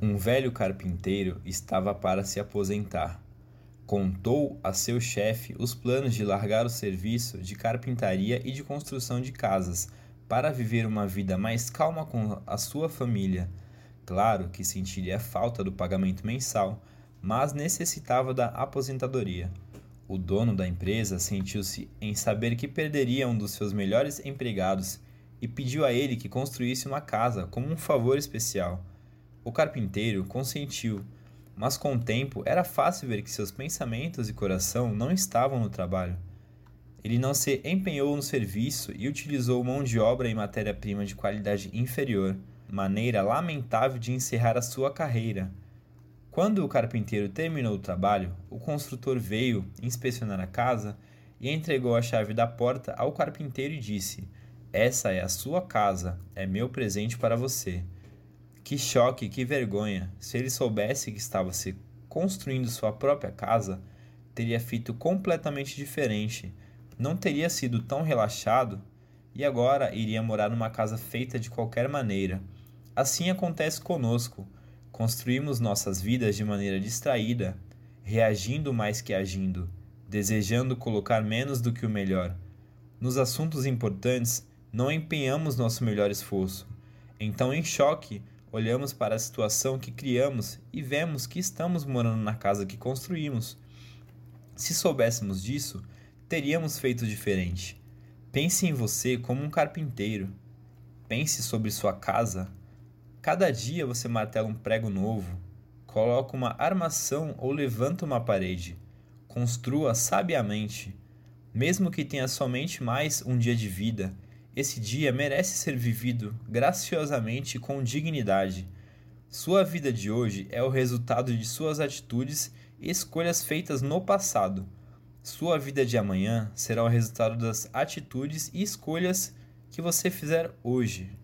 Um velho carpinteiro estava para se aposentar. Contou a seu chefe os planos de largar o serviço de carpintaria e de construção de casas para viver uma vida mais calma com a sua família. Claro que sentiria falta do pagamento mensal, mas necessitava da aposentadoria. O dono da empresa sentiu-se em saber que perderia um dos seus melhores empregados e pediu a ele que construísse uma casa como um favor especial. O carpinteiro consentiu, mas com o tempo era fácil ver que seus pensamentos e coração não estavam no trabalho. Ele não se empenhou no serviço e utilizou mão de obra e matéria-prima de qualidade inferior, maneira lamentável de encerrar a sua carreira. Quando o carpinteiro terminou o trabalho, o construtor veio inspecionar a casa e entregou a chave da porta ao carpinteiro e disse: Essa é a sua casa, é meu presente para você. Que choque, que vergonha! Se ele soubesse que estava se construindo sua própria casa, teria feito completamente diferente. Não teria sido tão relaxado e agora iria morar numa casa feita de qualquer maneira. Assim acontece conosco. Construímos nossas vidas de maneira distraída, reagindo mais que agindo, desejando colocar menos do que o melhor. Nos assuntos importantes, não empenhamos nosso melhor esforço. Então, em choque, Olhamos para a situação que criamos e vemos que estamos morando na casa que construímos. Se soubéssemos disso, teríamos feito diferente. Pense em você como um carpinteiro. Pense sobre sua casa. Cada dia você martela um prego novo, coloca uma armação ou levanta uma parede. Construa sabiamente. Mesmo que tenha somente mais um dia de vida, esse dia merece ser vivido graciosamente com dignidade. Sua vida de hoje é o resultado de suas atitudes e escolhas feitas no passado. Sua vida de amanhã será o resultado das atitudes e escolhas que você fizer hoje.